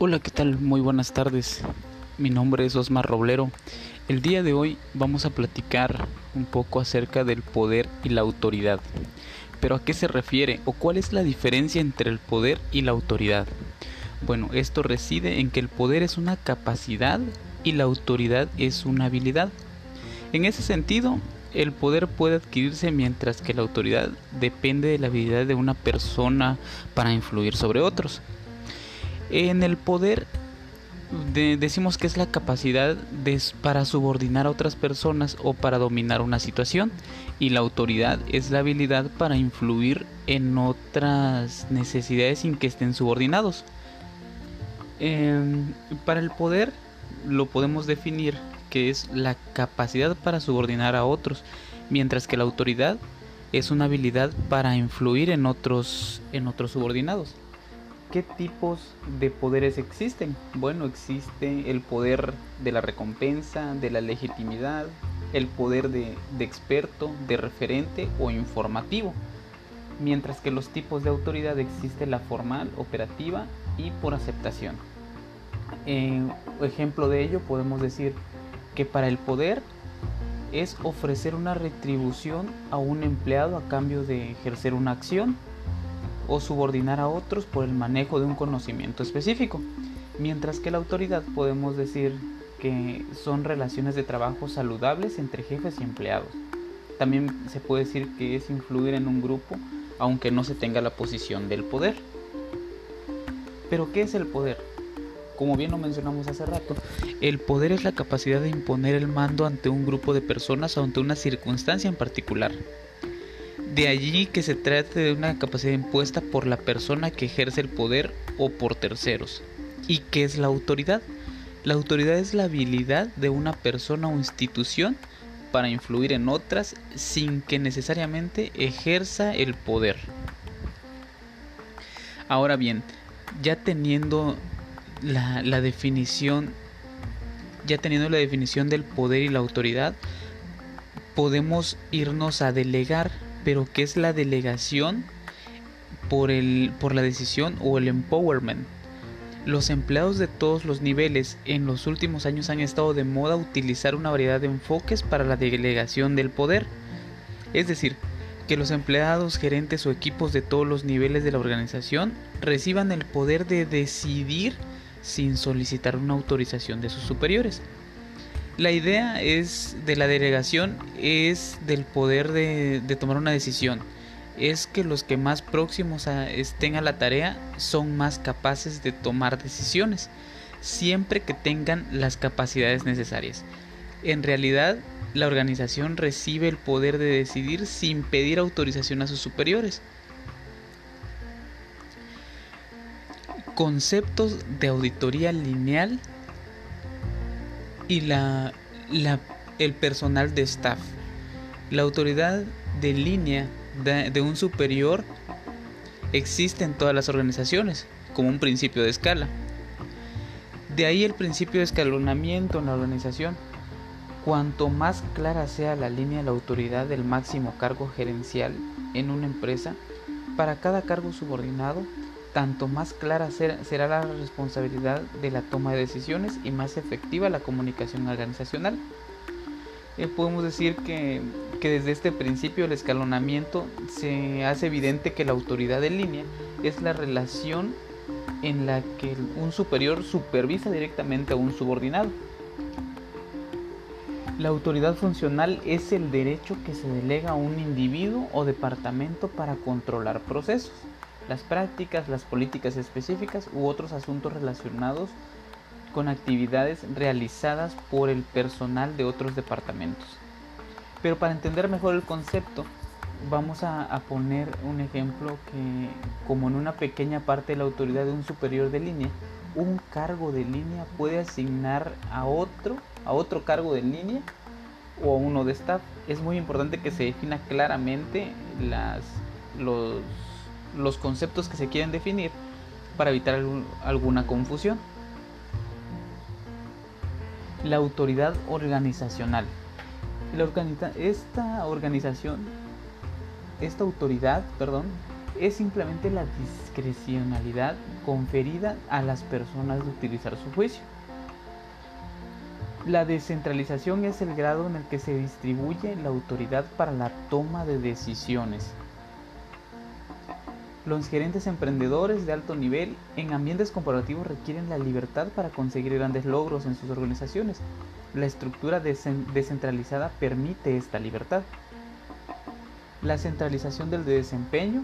Hola, ¿qué tal? Muy buenas tardes. Mi nombre es Osmar Roblero. El día de hoy vamos a platicar un poco acerca del poder y la autoridad. Pero ¿a qué se refiere o cuál es la diferencia entre el poder y la autoridad? Bueno, esto reside en que el poder es una capacidad y la autoridad es una habilidad. En ese sentido, el poder puede adquirirse mientras que la autoridad depende de la habilidad de una persona para influir sobre otros. En el poder decimos que es la capacidad para subordinar a otras personas o para dominar una situación y la autoridad es la habilidad para influir en otras necesidades sin que estén subordinados. Em, para el poder lo podemos definir que es la capacidad para subordinar a otros, mientras que la autoridad es una habilidad para influir en otros en otros subordinados. ¿Qué tipos de poderes existen? Bueno, existe el poder de la recompensa, de la legitimidad, el poder de, experto, de referente o informativo. Mientras que los tipos de autoridad existe la formal, operativa y por aceptación. En ejemplo de ello podemos decir que para el poder es ofrecer una retribución a un empleado a cambio de ejercer una acción o subordinar a otros por el manejo de un conocimiento específico, mientras que la autoridad podemos decir que son relaciones de trabajo saludables entre jefes y empleados. También se puede decir que es influir en un grupo aunque no se tenga la posición del poder. Pero ¿qué es el poder? Como bien lo mencionamos hace rato, el poder es la capacidad de imponer el mando ante un grupo de personas o ante una circunstancia en particular. De allí que se trate de una capacidad impuesta por la persona que ejerce el poder o por terceros. ¿Y qué es la autoridad? La autoridad es la habilidad de una persona o institución para influir en otras sin que necesariamente ejerza el poder. Ahora bien, ya teniendo la, la definición, ya teniendo la definición del poder y la autoridad, podemos irnos a delegar pero ¿qué es la delegación por, el, por la decisión o el empowerment? Los empleados de todos los niveles en los últimos años han estado de moda utilizar una variedad de enfoques para la delegación del poder. Es decir, que los empleados, gerentes o equipos de todos los niveles de la organización reciban el poder de decidir sin solicitar una autorización de sus superiores. La idea es de la delegación es del poder de, tomar una decisión. Es que los que más próximos estén a la tarea son más capaces de tomar decisiones, siempre que tengan las capacidades necesarias. En realidad, la organización recibe el poder de decidir sin pedir autorización a sus superiores. Conceptos de auditoría lineal y la, el personal de staff. La autoridad de línea de, un superior existe en todas las organizaciones como un principio de escala. De ahí el principio de escalonamiento en la organización. Cuanto más clara sea la línea de la autoridad del máximo cargo gerencial en una empresa, para cada cargo subordinado tanto más clara será la responsabilidad de la toma de decisiones y más efectiva la comunicación organizacional. Eh, podemos decir que, desde este principio el escalonamiento se hace evidente que la autoridad de línea es la relación en la que un superior supervisa directamente a un subordinado. La autoridad funcional es el derecho que se delega a un individuo o departamento para controlar procesos las prácticas, las políticas específicas u otros asuntos relacionados con actividades realizadas por el personal de otros departamentos. Pero para entender mejor el concepto, vamos a, poner un ejemplo que, como en una pequeña parte de la autoridad de un superior de línea, un cargo de línea puede asignar a otro, a otro cargo de línea o a uno de staff. Es muy importante que se defina claramente las, los los conceptos que se quieren definir para evitar alguna confusión. La autoridad organizacional. esta organización, esta autoridad, perdón, es simplemente la discrecionalidad conferida a las personas de utilizar su juicio. La descentralización es el grado en el que se distribuye la autoridad para la toma de decisiones. Los gerentes emprendedores de alto nivel en ambientes corporativos requieren la libertad para conseguir grandes logros en sus organizaciones. La estructura descentralizada permite esta libertad. La centralización del desempeño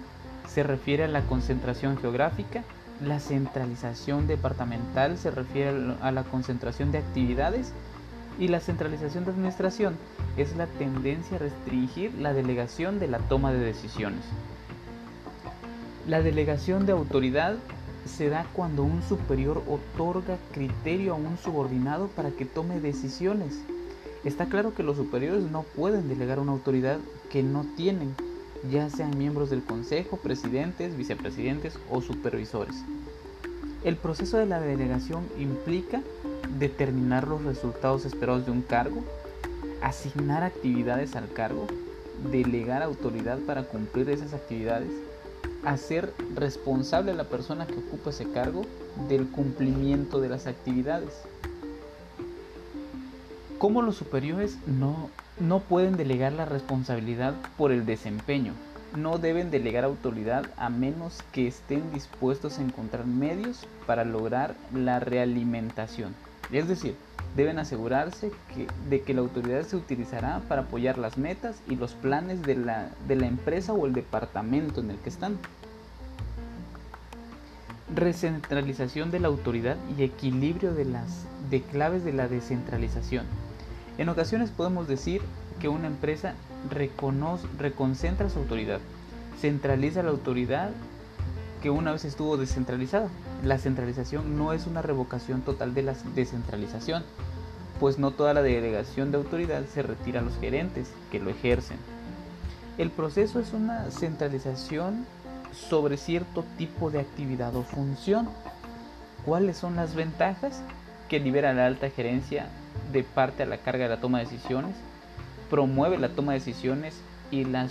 se refiere a la concentración geográfica. La centralización departamental se refiere a la concentración de actividades. Y la centralización de administración es la tendencia a restringir la delegación de la toma de decisiones. La delegación de autoridad se da cuando un superior otorga criterio a un subordinado para que tome decisiones. Está claro que los superiores no pueden delegar una autoridad que no tienen, ya sean miembros del consejo, presidentes, vicepresidentes o supervisores. El proceso de la delegación implica determinar los resultados esperados de un cargo, asignar actividades al cargo, delegar autoridad para cumplir esas actividades, hacer responsable a la persona que ocupa ese cargo del cumplimiento de las actividades. Como los superiores no, no pueden delegar la responsabilidad por el desempeño, no deben delegar autoridad a menos que estén dispuestos a encontrar medios para lograr la realimentación. Es decir, deben asegurarse de que la autoridad se utilizará para apoyar las metas y los planes de la, de la empresa o el departamento en el que están. Recentralización de la autoridad y equilibrio de las de claves de la descentralización. En ocasiones podemos decir que una empresa reconoce, reconcentra su autoridad, centraliza la autoridad que una vez estuvo descentralizada. La centralización no es una revocación total de la descentralización, pues no toda la delegación de autoridad se retira a los gerentes que lo ejercen. El proceso es una centralización sobre cierto tipo de actividad o función. ¿Cuáles son las ventajas? Que libera la alta gerencia de parte a la carga de la toma de decisiones, promueve la toma de decisiones y la,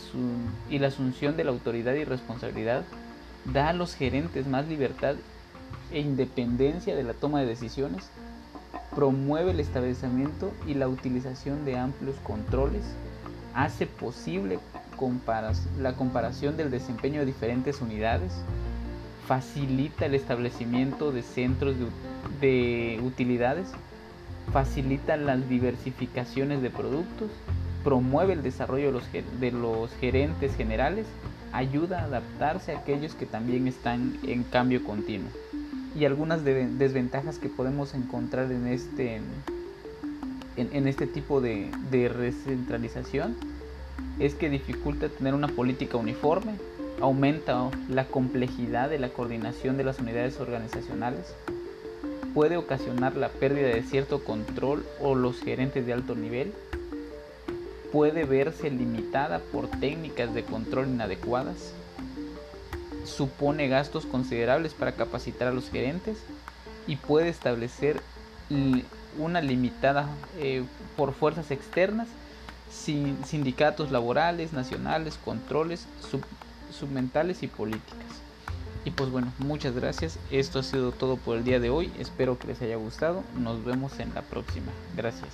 y la asunción de la autoridad y responsabilidad, da a los gerentes más libertad e independencia de la toma de decisiones, promueve el establecimiento y la utilización de amplios controles, hace posible la comparación del desempeño de diferentes unidades, facilita el establecimiento de centros de, utilidades, facilita las diversificaciones de productos, promueve el desarrollo de los, gerentes generales, ayuda a adaptarse a aquellos que también están en cambio continuo. Y algunas desventajas que podemos encontrar en este, en, este tipo de, de recentralización es que dificulta tener una política uniforme, aumenta la complejidad de la coordinación de las unidades organizacionales, puede ocasionar la pérdida de cierto control o los gerentes de alto nivel, puede verse limitada por técnicas de control inadecuadas, supone gastos considerables para capacitar a los gerentes y puede establecer una limitada eh, por fuerzas externas sindicatos laborales, nacionales, controles submentales y políticas. Y pues bueno, muchas gracias. Esto ha sido todo por el día de hoy. Espero que les haya gustado. Nos vemos en la próxima. Gracias.